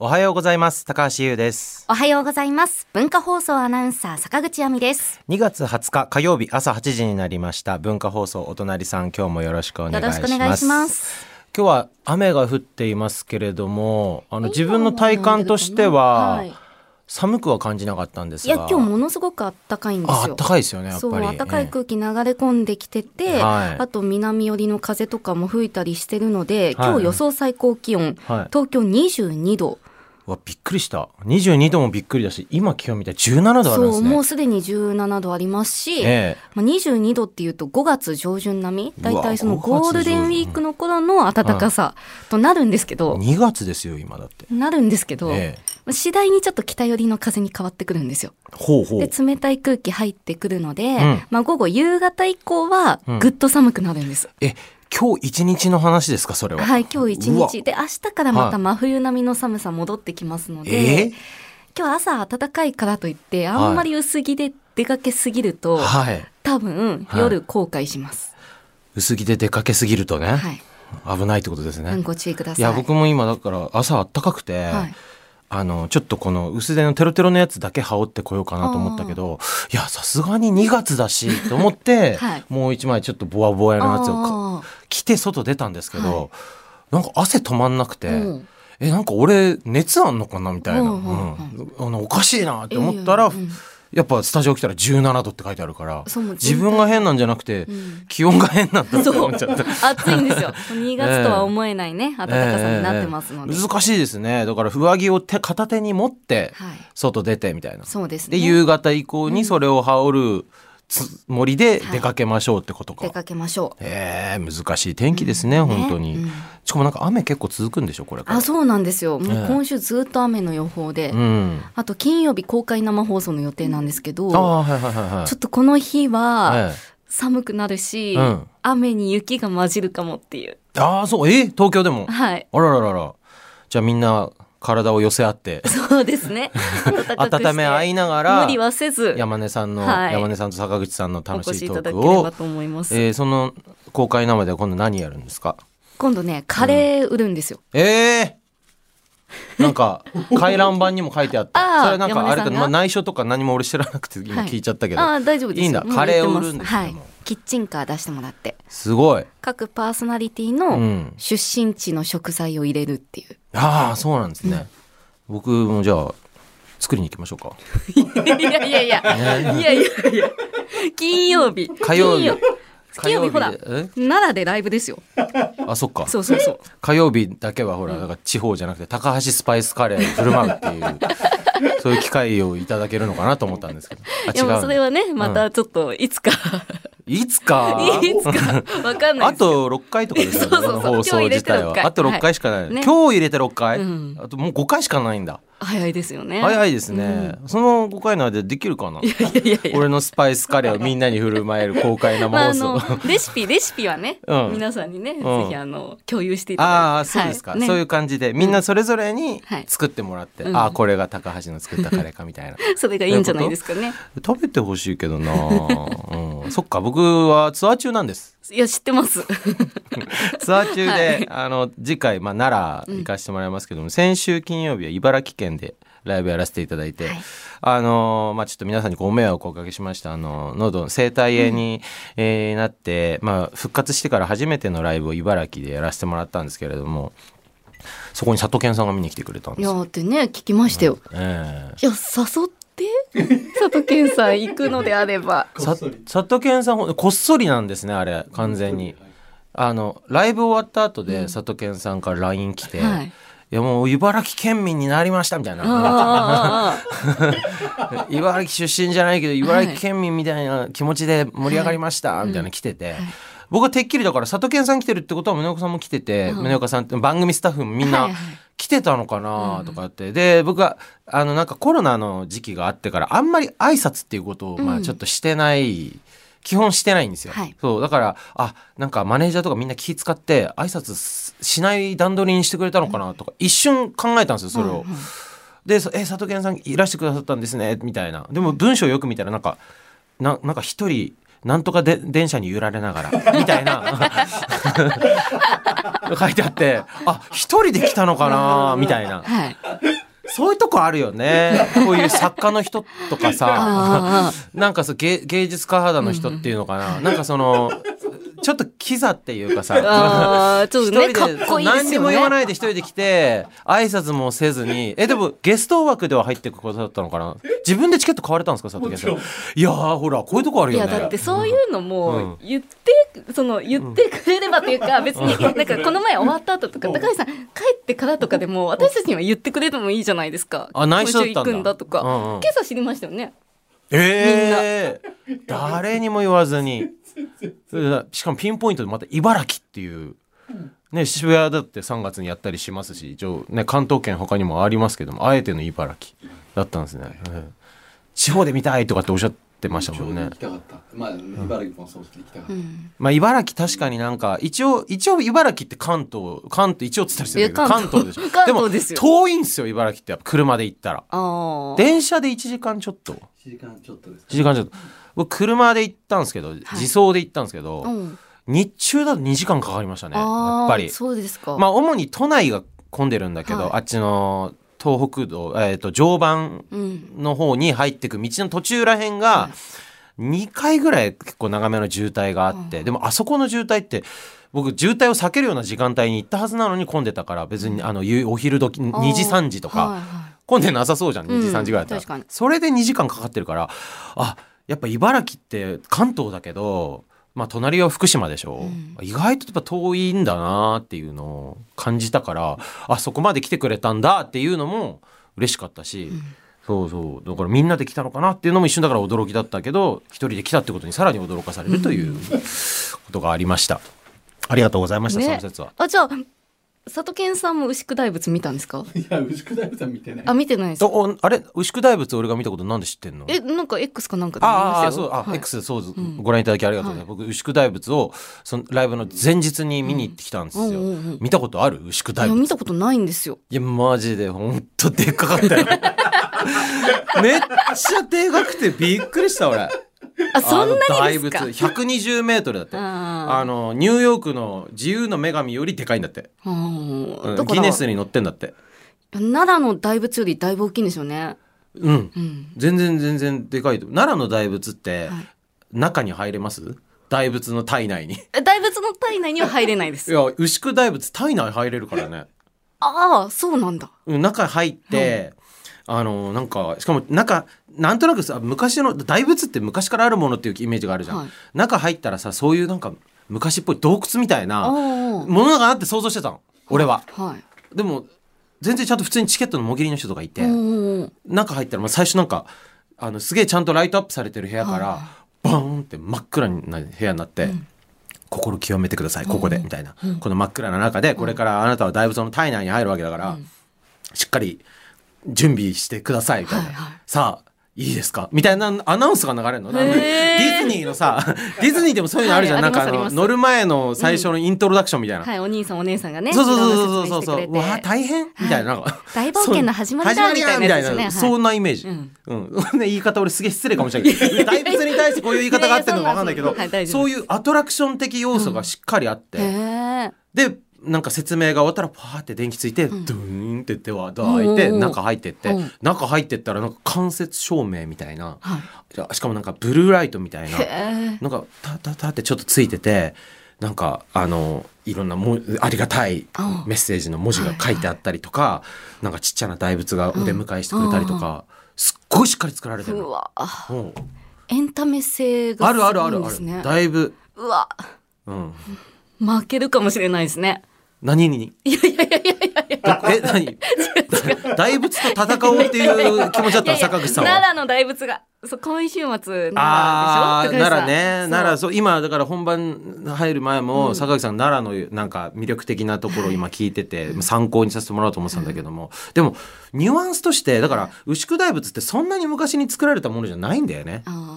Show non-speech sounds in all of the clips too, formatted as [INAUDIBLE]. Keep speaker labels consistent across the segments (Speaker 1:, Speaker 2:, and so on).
Speaker 1: おはようございます。高橋優です。
Speaker 2: おはようございます。文化放送アナウンサー坂口亜美です。
Speaker 1: 2月20日火曜日朝8時になりました。文化放送お隣さん今日もよろしくお願いします。
Speaker 2: よろしくお願いします。
Speaker 1: 今日は雨が降っていますけれどもあの自分の体感としては、
Speaker 2: はい。
Speaker 1: 寒くは感じなかったんですが。
Speaker 2: いや今日ものすごく暖かいんですよ。
Speaker 1: あ暖かいですよねやっ
Speaker 2: そう
Speaker 1: ぱり
Speaker 2: 暖かい空気流れ込んできてて、
Speaker 1: はい。
Speaker 2: あと南寄りの風とかも吹いたりしてるので、
Speaker 1: はい。
Speaker 2: 今日予想最高気温、
Speaker 1: はい。
Speaker 2: 東京22度。
Speaker 1: うわびっくりした。22度もびっくりだし今気温見たら17度あるんで
Speaker 2: そう
Speaker 1: すね
Speaker 2: もうすでに17度ありますし、
Speaker 1: ええ。
Speaker 2: まあ、22度っていうと5月上旬並み大体その
Speaker 1: 5月
Speaker 2: ゴールデンウィークの頃の暖かさとなるんですけど、
Speaker 1: 2月ですよ今だって。
Speaker 2: なるんですけど、
Speaker 1: ええ。
Speaker 2: 次第にちょっと北寄りの風に変わってくるんですよ。
Speaker 1: ほうほう。
Speaker 2: で冷たい空気入ってくるので、
Speaker 1: ん。
Speaker 2: まあ、午後夕方以降は
Speaker 1: うん。
Speaker 2: ぐっと寒くなるんです。
Speaker 1: え今日一日の話ですかそれは？
Speaker 2: はい今日一日。で明日からま
Speaker 1: はい。
Speaker 2: た真冬並みの寒さ戻ってきますので、
Speaker 1: え？え
Speaker 2: 今日朝暖かいからといってあんまり薄着で出かけすぎると、
Speaker 1: はい。
Speaker 2: 多分
Speaker 1: はい。
Speaker 2: 夜後悔します。
Speaker 1: 薄着で出かけすぎるとね、
Speaker 2: はい、
Speaker 1: 危ないってことですね、
Speaker 2: うんご注意ください。
Speaker 1: いや僕も今だから朝あったかくて、
Speaker 2: はい。
Speaker 1: あのちょっとこの薄手のテロテロのやつだけ羽織ってこようかなと思ったけどいやさすがに2月だしと思って、[LAUGHS]
Speaker 2: はい。
Speaker 1: もう一枚ちょっとボワボワのやつを着て外出たんですけど、
Speaker 2: はい。
Speaker 1: なんか汗止まんなくて、
Speaker 2: うん。
Speaker 1: えなんか俺熱あんのかなみたいな、
Speaker 2: うんうん
Speaker 1: うん。あのおかしいなって思ったら、
Speaker 2: うんうん。
Speaker 1: やっぱスタジオ来たら17度って書いてあるから自分が変なんじゃなくて、
Speaker 2: ん。
Speaker 1: 気温が変なんだって思っちゃった。
Speaker 2: 暑いんですよ。[LAUGHS] 2月とは思えないね、暖かさになってますので。
Speaker 1: ええ。難しいですねだから上着を手片手に持って
Speaker 2: はい
Speaker 1: 外出てみたいな、
Speaker 2: そうですね。
Speaker 1: で夕方以降にそれを羽織るつもりで出かけましょうってことか、
Speaker 2: 出かけましょう。
Speaker 1: ええ難しい天気ですね、本当に、
Speaker 2: うん。
Speaker 1: しかもなんか雨結構続くんでしょこれから。
Speaker 2: あ、そうなんですよ。も
Speaker 1: ええ。
Speaker 2: う今週ずっと雨の予報で、
Speaker 1: うん。
Speaker 2: あと金曜日公開生放送の予定なんですけど、
Speaker 1: ああはいはいはいはい
Speaker 2: ちょっとこの日は
Speaker 1: え
Speaker 2: 寒くなるし、
Speaker 1: うん。
Speaker 2: 雨に雪が混じるかもっていう。
Speaker 1: えああそう。え東京でも？
Speaker 2: はい。
Speaker 1: あらららら。じゃあみんな体を寄せ合って。
Speaker 2: そうですね。[LAUGHS]
Speaker 1: 温め合いながら
Speaker 2: 無理はせず、
Speaker 1: 山根さんの、
Speaker 2: はい。
Speaker 1: 山根さんと坂口さんの楽しいトークを。
Speaker 2: と思います。
Speaker 1: えー、その公開生では今度何やるんですか？
Speaker 2: 今度ね、カレー売るんですよ。
Speaker 1: ええなんか回覧板にも書いてあった。それなんかあれか、まあ、内緒とか何も俺知らなくて今
Speaker 2: はい。
Speaker 1: 聞いちゃったけど、
Speaker 2: ああ、大丈夫です。よ。
Speaker 1: いいんだ。カレーを売るんですけども。
Speaker 2: はい。キッチンカー出してもらって。
Speaker 1: すごい。
Speaker 2: 各パーソナリティ
Speaker 1: う
Speaker 2: の
Speaker 1: ん。
Speaker 2: 出身地の食材を入れるっていう。
Speaker 1: ああそうなんですね、僕もじゃあ作りに行きましょうか。[LAUGHS]
Speaker 2: いやいやいや、いやいやいや、金曜日。
Speaker 1: 火曜日
Speaker 2: 金曜日ほら奈良でライブですよ。
Speaker 1: えあそっか。
Speaker 2: そうそうそう。
Speaker 1: 火曜日だけはほら、だから地方じゃなくて高橋スパイスカレーを振る舞うっていう [LAUGHS] そういう機会をいただけるのかなと思ったんですけど。あ
Speaker 2: いやもう
Speaker 1: 違
Speaker 2: そうれはね、またちょっといつか、
Speaker 1: いつか？
Speaker 2: いつか、わかんない
Speaker 1: あ。と6回とかですよね
Speaker 2: そうそうそう。
Speaker 1: 放送自体
Speaker 2: 今日入れて6回。
Speaker 1: はあと6回しかない、
Speaker 2: はい。ね
Speaker 1: 今日入れて6回、
Speaker 2: うん。
Speaker 1: あともう5回しかないんだ
Speaker 2: 早いですよね。
Speaker 1: 早いですね、その5回の間でできるかな？い
Speaker 2: やいやいや。いや。
Speaker 1: 俺のスパイスカレーをみんなに振る舞える公開生放送、
Speaker 2: のレシピレシピはね、
Speaker 1: うん。
Speaker 2: 皆さんにね、
Speaker 1: ん。
Speaker 2: ぜひあの共有していただいて。
Speaker 1: ああそうですか、
Speaker 2: はい。ね。
Speaker 1: そういう感じでみんなそれぞれに
Speaker 2: はい。
Speaker 1: 作ってもらって、
Speaker 2: うん。
Speaker 1: ああこれが高橋の作ったカレーかみたいな。[LAUGHS]
Speaker 2: それがいいんじゃないですかね。
Speaker 1: 食べてほしいけどな、うん、そっか僕はツアー中なんです
Speaker 2: いや知ってます。[LAUGHS]
Speaker 1: ツアー中で、
Speaker 2: はい。
Speaker 1: あの次回、まあ、奈良行かせてもらいますけども、先週金曜日は茨城県でライブやらせていただいて、
Speaker 2: はい。
Speaker 1: あのまあ、ちょっと皆さんにご迷惑をおかけしました。あの喉の生体炎に、えーなって、まあ、復活してから初めてのライブを茨城でやらせてもらったんですけれどもそこに里健さんが見に来てくれたんですよ。
Speaker 2: いやってね聞きましたよ、
Speaker 1: え
Speaker 2: いや誘って佐藤健さん行くのであれば。
Speaker 1: えさ里健さんこっそりなんですねあれ完全に。あのライブ終わった後で、里健さんから LINE 来て、
Speaker 2: はい。
Speaker 1: いやもう茨城県民になりましたみたいな。[LAUGHS] 茨城出身じゃないけど茨城県民みたいな気持ちで盛り上がりましたみたいなの来てて、僕はてっきりだから里健さん来てるってことは宗岡さんも来てて、宗岡さんって番組スタッフもみんない
Speaker 2: ははい
Speaker 1: 来てたのかなとかって、で僕はあのなんかコロナの時期があってからあんまり挨拶っていうことをまあちょっとしてない、基本してないんですよ、
Speaker 2: はい。
Speaker 1: そうだからあなんかマネージャーとかみんな気使って挨拶すしない段取りにしてくれたのかなとか一瞬考えたんですよそれを。
Speaker 2: うんうん。
Speaker 1: でそ「え佐藤健さんいらしてくださったんですね」みたいな。でも文章よく見たらなんかななんか一人なんとかで電車に揺られながらみたいな。[LAUGHS] 書いてあってあ一人で来たのかなみたいな。
Speaker 2: はい。
Speaker 1: そういうとこあるよね。こういう作家の人とかさ。[LAUGHS]
Speaker 2: あ
Speaker 1: なんかそう芸芸術家肌の人っていうのかな、なんかそのちょっとキザっていうかさ [LAUGHS]
Speaker 2: ちょっとね
Speaker 1: 一人で
Speaker 2: かっこいいですよね。
Speaker 1: 何にも言わないで一人で来て挨拶もせずに。えでもゲスト枠では入っていくことだったのかな？自分でチケット買われたんですか佐藤健さんいやーほらこういうとこある
Speaker 2: い
Speaker 1: よね。
Speaker 2: やだってそういうの
Speaker 1: うん。
Speaker 2: も言って、その言ってくれればというか別になんかこの前終わった後とか高橋さん。帰ってからとかでも私たちには言ってくれてもいいじゃないですか。
Speaker 1: あ内緒だったんだ。
Speaker 2: 今週行くんだとか、
Speaker 1: うんうん。
Speaker 2: 今朝知りましたよね。
Speaker 1: ええ誰にも言わずに。[LAUGHS] しかもピンポイントでまた茨城っていう、ね、渋谷だって3月にやったりしますし一応、ね、関東圏他にもありますけどもあえての茨城だったんですね、ええ地方で見たいとかっておっしゃってましたもんね。
Speaker 3: 行きたかった。まあ、茨城もそうですけど行きたかった。
Speaker 2: うん。
Speaker 1: まあ茨城確かになんか一応一応茨城って関東関東一応つったりするけど
Speaker 2: 関東。
Speaker 1: 関東でしょ。[LAUGHS]
Speaker 2: 関
Speaker 1: でも
Speaker 2: 東ですよ。
Speaker 1: 遠いんですよ茨城ってやっぱ車で行ったら。電車で1時間ちょっと。
Speaker 3: 1時間ちょっとです
Speaker 1: 1時間ちょっと。僕車で行ったんですけど、自走で行ったんですけど、
Speaker 2: うん、
Speaker 1: 日中だと2時間かかりましたねやっぱり。
Speaker 2: そうですか。
Speaker 1: まあ主に都内が混んでるんだけど、
Speaker 2: はい。
Speaker 1: あっちの東北道、えー、と常磐
Speaker 2: うん。
Speaker 1: の方に入ってく道の途中らへんが2回ぐらい結構長めの渋滞があって、でもあそこの渋滞って僕渋滞を避けるような時間帯に行ったはずなのに混んでたから別にあの夕お昼時2時3時とか、混んでなさそうじゃん2時
Speaker 2: うん
Speaker 1: 3時ぐらいだったら、それで2時間かかってるからあやっぱ茨城って関東だけどまあ隣は福島でしょ、意外とやっぱ遠いんだなっていうのを感じたからあそこまで来てくれたんだっていうのも嬉しかったし、そうそう。だからみんなで来たのかなっていうのも一瞬だから驚きだったけど一人で来たってことにさらに驚かされるということがありました。ありがとうございました、
Speaker 2: ね。
Speaker 1: その説は。
Speaker 2: あじゃあ佐渡健さんも牛久大仏見たんですか？
Speaker 3: いや、牛久大仏は見てない。
Speaker 2: あ見てないです。
Speaker 1: とおあれ？牛久大仏俺が見たことなんで知ってんの？
Speaker 2: えなんか X かなんかで見ま
Speaker 1: ああ
Speaker 2: したよ。
Speaker 1: そうあ、
Speaker 2: はい。
Speaker 1: X そう、
Speaker 2: ん。
Speaker 1: ご覧いただきありがとうございます、僕牛久大仏をそのライブの前日に見に行ってきたんですよ、
Speaker 2: うん。うんうんうん
Speaker 1: 見たことある？牛久
Speaker 2: いや
Speaker 1: 大仏
Speaker 2: 見たことないんですよ。
Speaker 1: いやマジで。ほんとでっかかったよ。[LAUGHS] めっちゃでかくてびっくりした俺 [LAUGHS]
Speaker 2: あそんなにですか？
Speaker 1: 仏120メートルだって。
Speaker 2: あ
Speaker 1: あのニューヨークの自由の女神よりでかいんだって、うギネスに載ってんだって。
Speaker 2: 奈良の大仏よりだいぶ大きいんですよね。
Speaker 1: うん。
Speaker 2: うん。
Speaker 1: 全然全然でかいと。奈良の大仏って
Speaker 2: はい。
Speaker 1: 中に入れます？大仏の体内に。[LAUGHS]
Speaker 2: え大仏の体内には入れないです。
Speaker 1: いや牛久大仏体内入れるからね。[LAUGHS]
Speaker 2: ああそうなんだ。
Speaker 1: うん中入って、あのなんかしかも中なんとなくさ昔の大仏って昔からあるものっていうイメージがあるじゃん、
Speaker 2: はい。
Speaker 1: 中入ったらさそういうなんか昔っぽい洞窟みたい
Speaker 2: あ
Speaker 1: な
Speaker 2: あ
Speaker 1: ものがあって想像してたの。俺は。
Speaker 2: はい。
Speaker 1: でも全然ちゃんと普通にチケットのもぎりの人とかいて。中入ったらまあ最初なんかあのすげえちゃんとライトアップされてる部屋から、
Speaker 2: は
Speaker 1: バーンって真っ暗な部屋になって、心清めてくださいここで、みたいな、この真っ暗な中でこれからあなたは大仏の体内に入るわけだから、しっかり準備してくださいみたいな、
Speaker 2: はいはい。
Speaker 1: さあいいですか？みたいなアナウンスが流れるの。ディズニーのさ [LAUGHS] ディズニーでもそういうのあるじゃん、
Speaker 2: はい
Speaker 1: なんかあの乗る前の最初のイントロダクションみたいな、
Speaker 2: はいお兄さんお姉さんがね。
Speaker 1: そうそうそうそうそう。そううわ大変？みたいな。なんか
Speaker 2: 大冒険の始まりだみたいなはい。
Speaker 1: そんなイメージ。
Speaker 2: うん。
Speaker 1: うん。[LAUGHS] ね言い方俺すげえ失礼かもしれない。けど大仏に対してこういう言い方があってるのかわかんないけど
Speaker 2: そ
Speaker 1: ういうアトラクション的要素がしっかりあって、
Speaker 2: へえ。
Speaker 1: でなんか説明が終わったらパーって電気ついて、ドゥーンって手はドア開いて
Speaker 2: うん
Speaker 1: 中入ってって、
Speaker 2: うん
Speaker 1: 中入ってったらなんか間接照明みたいな、
Speaker 2: はい。
Speaker 1: しかもなんかブルーライトみたいな。なんかタタタってちょっとついててなんかあのいろんなもありがたい
Speaker 2: あ
Speaker 1: メッセージの文字が書いてあったりとか、なんかちっちゃな大仏がお出迎えしてくれたりとか、すっごいしっかり作られてるの。
Speaker 2: うわ。
Speaker 1: うん
Speaker 2: エンタメ性が
Speaker 1: あるあるあ
Speaker 2: す
Speaker 1: るある、
Speaker 2: ごいんですね。
Speaker 1: だいぶ、
Speaker 2: うわ。
Speaker 1: うん、
Speaker 2: 負けるかもしれないですね。
Speaker 1: 何に？
Speaker 2: いやいやいやいやいやいや。
Speaker 1: え何？だ大仏と戦おうっていう気持ちだった坂口さんは？
Speaker 2: 奈良の大仏が。そう今週末奈良でしょ？
Speaker 1: 奈良ね。奈良そう。今だから本番入る前も、坂口さん奈良のなんか魅力的なところを今 [LAUGHS] 聞いてて、参考にさせてもらおうと思ってたんだけども、でもニュアンスとしてだから牛久大仏ってそんなに昔に作られたものじゃないんだよね。
Speaker 2: あ
Speaker 1: だから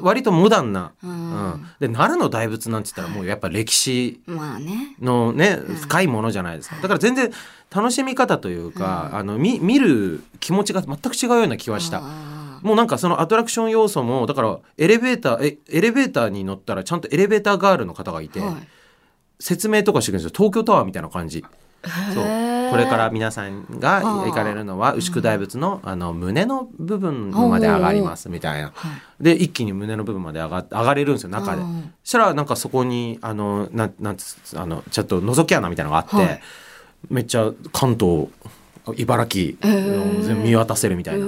Speaker 1: 割とモダンな、
Speaker 2: う
Speaker 1: うん。んで奈良の大仏なんて言ったらもうやっぱ歴史のね深いものじゃないですか。だから全然楽しみ方というか、あの見見る気持ちが全く違うような気はした。
Speaker 2: あ
Speaker 1: もうなんかそのアトラクション要素もだからエレベーターえエレベーターに乗ったらちゃんとエレベーターガールの方がいて、
Speaker 2: はい。
Speaker 1: 説明とかしてくれるんですよ。東京タワーみたいな感じそう。これから皆さんが行かれるのは牛久大仏のあの胸の部分まで上がりますみたいな。
Speaker 2: はい。
Speaker 1: で一気に胸の部分まで上が上がれるんですよ中で。
Speaker 2: うん。
Speaker 1: そしたらなんかそこにあのなんなんつあのちょっと覗き穴みたいなのがあって、
Speaker 2: はい。
Speaker 1: めっちゃ関東茨城の全部見渡せるみたいな。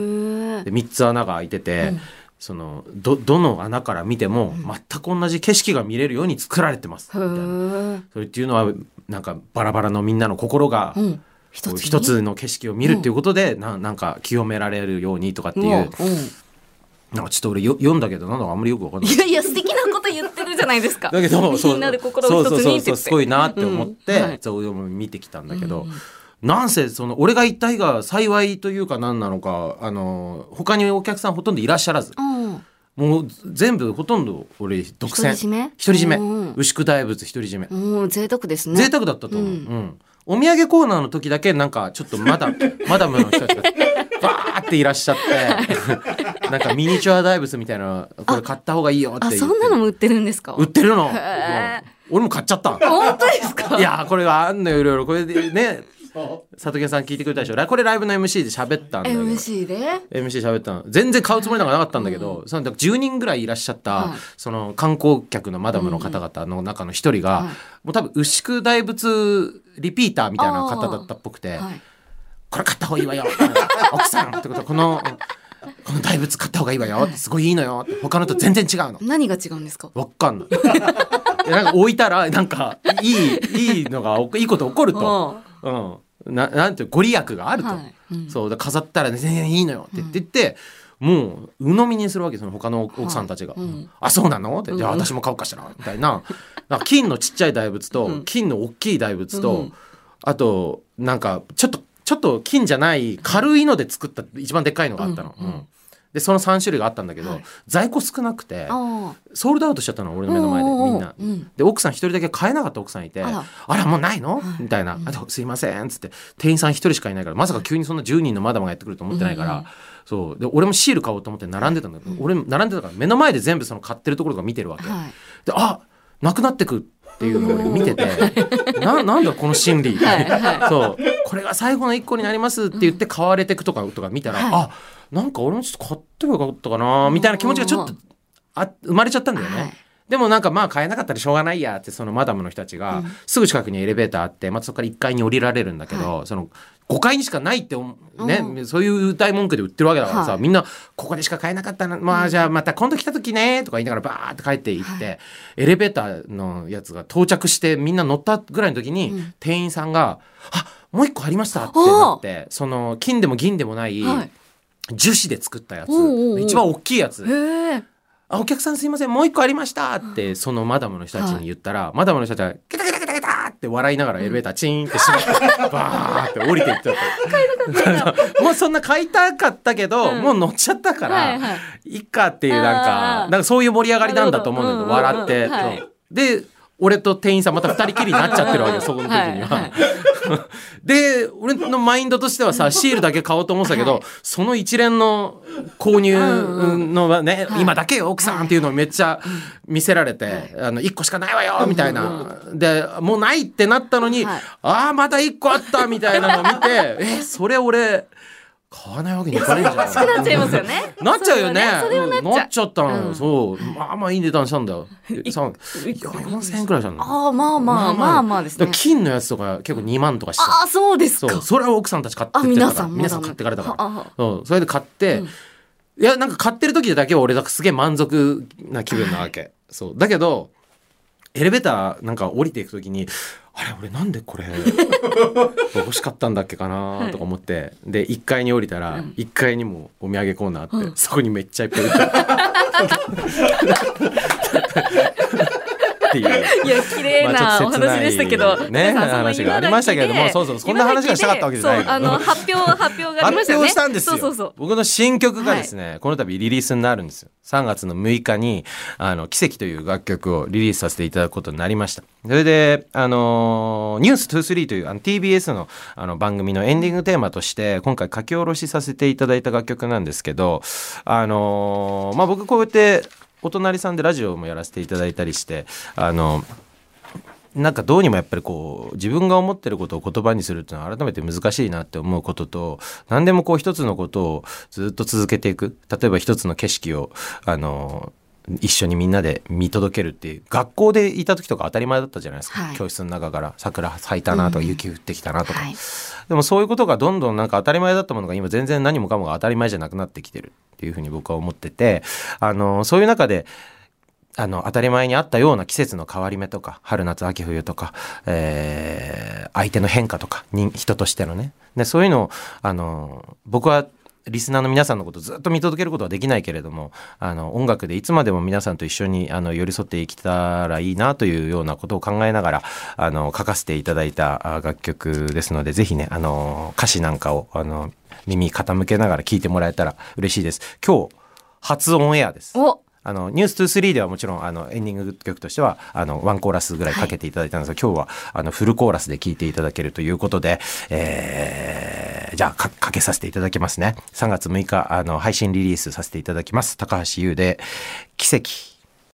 Speaker 1: で3つ穴が開いてて、そのどどの穴から見ても全く同じ景色が見れるように作られてます、
Speaker 2: へ
Speaker 1: みたいな。
Speaker 2: ー
Speaker 1: それっていうのはなんかバラバラのみんなの心が
Speaker 2: うん。一つに
Speaker 1: 一つの景色を見るっていうことで、ななんか清められるようにとかっていう、
Speaker 2: うん。うん。
Speaker 1: なんかちょっと俺よ読んだけどなんだかあんまりよくわかんない。
Speaker 2: い。やいや素敵なこと言ってるじゃないですか。
Speaker 1: だけどそう
Speaker 2: みんなで心を一つにって言って。
Speaker 1: そうそうそうすごいなって思って、
Speaker 2: うん。はい。
Speaker 1: そう見てきたんだけど、なんせその俺が行った日が幸いというか何なのかあの他にお客さんほとんどいらっしゃらず。
Speaker 2: うん。
Speaker 1: もう全部ほとんど俺独占。
Speaker 2: 独占め？
Speaker 1: 独り占め。
Speaker 2: うん
Speaker 1: 牛久大仏独り占め、
Speaker 2: うん贅沢ですね。
Speaker 1: 贅沢だったと思う、
Speaker 2: う
Speaker 1: うん。んお土産コーナーの時だけなんかちょっとまだマダムの人たちがバーっていらっしゃって [LAUGHS] なんかミニチュア大仏みたいなこれ買った方がいいよって
Speaker 2: そんなのも売ってるんですか？
Speaker 1: 売ってるの、俺も買っちゃった。
Speaker 2: 本当ですか？
Speaker 1: いやーこれがあんのよいろいろ。これでね佐藤健さん聞いてくれたでしょ？ラこれライブの MC で喋ったんだけど。
Speaker 2: MC で
Speaker 1: ？MC 喋ったの。全然買うつもりなんかなかったんだけど、その10人ぐらいいらっしゃった、
Speaker 2: はい。
Speaker 1: その観光客のマダムの方々の中の一人が、
Speaker 2: はい。
Speaker 1: もう多分牛久大仏リピーターみたいな方だったっぽくて
Speaker 2: はい「
Speaker 1: これ買った方がいいわよ [LAUGHS] 奥さん」ってこと。はこのこの大仏買った方がいいわよすごいいいのよ。他のと全然違うの。
Speaker 2: 何が違うんですか？
Speaker 1: わかんない。[LAUGHS] なんか置いたらなんかいいいいのがいいこと起こると、うん、ななんていうご利益があると、
Speaker 2: はい。うん。
Speaker 1: そう。だ飾ったら、ね、全然いいのよって言ってって、もう鵜呑みにするわけその他の奥さんたちが「
Speaker 2: はいうん。
Speaker 1: あそうなの?」って「じゃあ私も買うかしら」みたいな。金のちっちゃい大仏と、
Speaker 2: うん。
Speaker 1: 金の大きい大仏と、
Speaker 2: うん。
Speaker 1: あとなんかちょっとちょっと金じゃない軽いので作った一番でっかいのがあったの。
Speaker 2: うん
Speaker 1: でその3種類があったんだけど、
Speaker 2: はい。
Speaker 1: 在庫少なくて
Speaker 2: あ
Speaker 1: ソールドアウトしちゃったの俺の目の前でみんな。
Speaker 2: うん。
Speaker 1: で奥さん一人だけ買えなかった奥さんいて「
Speaker 2: あ
Speaker 1: あ
Speaker 2: ら
Speaker 1: らもうないの?」みたいな「あとすいません」っつって店員さん一人しかいないからまさか急にそんな10人のマダムがやってくると思ってないから、
Speaker 2: うん。うん
Speaker 1: そう。で俺もシール買おうと思って並んでたんだけど、俺並んでたから目の前で全部その買ってるところが見てるわけ。
Speaker 2: あはい。
Speaker 1: であなくなってくっていうのを俺見ててななんだこの心理、そう。これが最後の一個になりますって言って買われてくとかとか見たら、
Speaker 2: はい。
Speaker 1: あなんか俺もちょっと買ってもよかったかなみたいな気持ちがちょっとあ生まれちゃったんだよね。
Speaker 2: はい。
Speaker 1: でもなんかまあ買えなかったらしょうがないやってそのマダムの人たちが、すぐ近くにエレベーターあってまたそこから1階に降りられるんだけど、その5階にしかないってね、
Speaker 2: う
Speaker 1: そういう歌い文句で売ってるわけだからさ、
Speaker 2: はい。
Speaker 1: みんなここでしか買えなかったなまあじゃあまた今度来た時ねとか言いながらバーって帰っていって、エレベーターのやつが到着してみんな乗ったぐらいの時に、店員さんが「あもう一個ありました」ってなってその金でも銀でもない樹脂で作ったやつ。
Speaker 2: おうおう
Speaker 1: 一番大きいやつ。あ、お客さんすいません、もう一個ありました。って、そのマダムの人たちに言ったら、マダムの人たちが、ケタケタケタケタって笑いながらエレベーターチーンって閉めて、[LAUGHS] バーって降りていっちゃった。もうそんな買いたかったけど、
Speaker 2: うん。
Speaker 1: もう乗っちゃったから、
Speaker 2: はいはい。
Speaker 1: いっかっていうなん
Speaker 2: あ
Speaker 1: か、
Speaker 2: ー。
Speaker 1: なんかそういう盛り上がりなんだと思うんだけど、笑って。
Speaker 2: はい。
Speaker 1: で、俺と店員さんまた二人きりになっちゃってるわけよ、[LAUGHS] そこの時には。
Speaker 2: はいはい。
Speaker 1: で俺のマインドとしてはさシールだけ買おうと思ってたけど、
Speaker 2: はい。
Speaker 1: その一連の購入のはね、
Speaker 2: はい。
Speaker 1: 今だけよ奥さんっていうのをめっちゃ見せられて、あの1個しかないわよみたいな、でもうないってなったのに、
Speaker 2: はい。
Speaker 1: ああまた1個あったみたいなのを見て [LAUGHS] えそれ俺買わないわけにいかないんじゃない
Speaker 2: 欲しくなっちゃいますよね。
Speaker 1: なっちゃうよね。
Speaker 2: なっちゃう。
Speaker 1: ったの。そう。まあまあいい値段したんだよ。さ4000円くらいしたんだよ。
Speaker 2: ああまあまあまあ。まあですね。
Speaker 1: 金のやつとか結構2万とかしちゃう。
Speaker 2: ああそうですか。
Speaker 1: それは奥さんたち買ってって
Speaker 2: 皆さん
Speaker 1: 皆さん買ってかれたから。そう。それで買って、いやなんか買ってる時だけは俺だすげえ満足な気分なわけ、そう。だけどエレベーターなんか降りていく時にあれ俺なんでこれ [LAUGHS] 欲しかったんだっけかなとか思って、で1階に降りたら1階にもお土産コーナーあって、そこにめっちゃいっぱい売ってある [LAUGHS] っていう。
Speaker 2: いや綺麗なお話でしたけど、
Speaker 1: ね話がありましたけれどもそうそうそんな話がしたかったわけじゃない
Speaker 2: あの発表発表がありましたよね。
Speaker 1: 発表したんですよ。
Speaker 2: そうそうそう。
Speaker 1: 僕の新曲がですね、この度リリースになるんですよ。3月の6日に、あの、奇跡という楽曲をリリースさせていただくことになりました。それで、あのーニュース23というあの TBS のあの番組のエンディングテーマとして、今回書き下ろしさせていただいた楽曲なんですけど、あのーまあ、僕こうやって、お隣さんでラジオもやらせていただいたりして、あのなんかどうにもやっぱりこう自分が思ってることを言葉にするっていうのは改めて難しいなって思うことと何でもこう一つのことをずっと続けていく。例えば一つの景色をあの一緒にみんなで見届けるっていう学校でいた時とか当たり前だったじゃないですか、
Speaker 2: はい。
Speaker 1: 教室の中から桜咲いたなとか雪降ってきたなとか、
Speaker 2: はい。
Speaker 1: でもそういうことがどんどんなんか当たり前だったものが今全然何もかもが当たり前じゃなくなってきてるっていうふうに僕は思っててあのそういう中であの当たり前にあったような季節の変わり目とか春夏秋冬とか、えー相手の変化とか人人としてのね。でそういうのをあの僕はリスナーの皆さんのことずっと見届けることはできないけれどもあの音楽でいつまでも皆さんと一緒にあの寄り添っていけたらいいなというようなことを考えながらあの書かせていただいた楽曲ですのでぜひねあの歌詞なんかをあの耳傾けながら聞いてもらえたら嬉しいです。今日初オンエアです。
Speaker 2: お
Speaker 1: あの、ニュース2 3ではもちろん、あの、エンディング曲としては、あの、ワンコーラスぐらいかけていただいたんですが、今日は、あの、フルコーラスで聴いていただけるということで、えー、じゃあか、かけさせていただきますね。3月6日、あの、配信リリースさせていただきます。高橋優で、奇跡。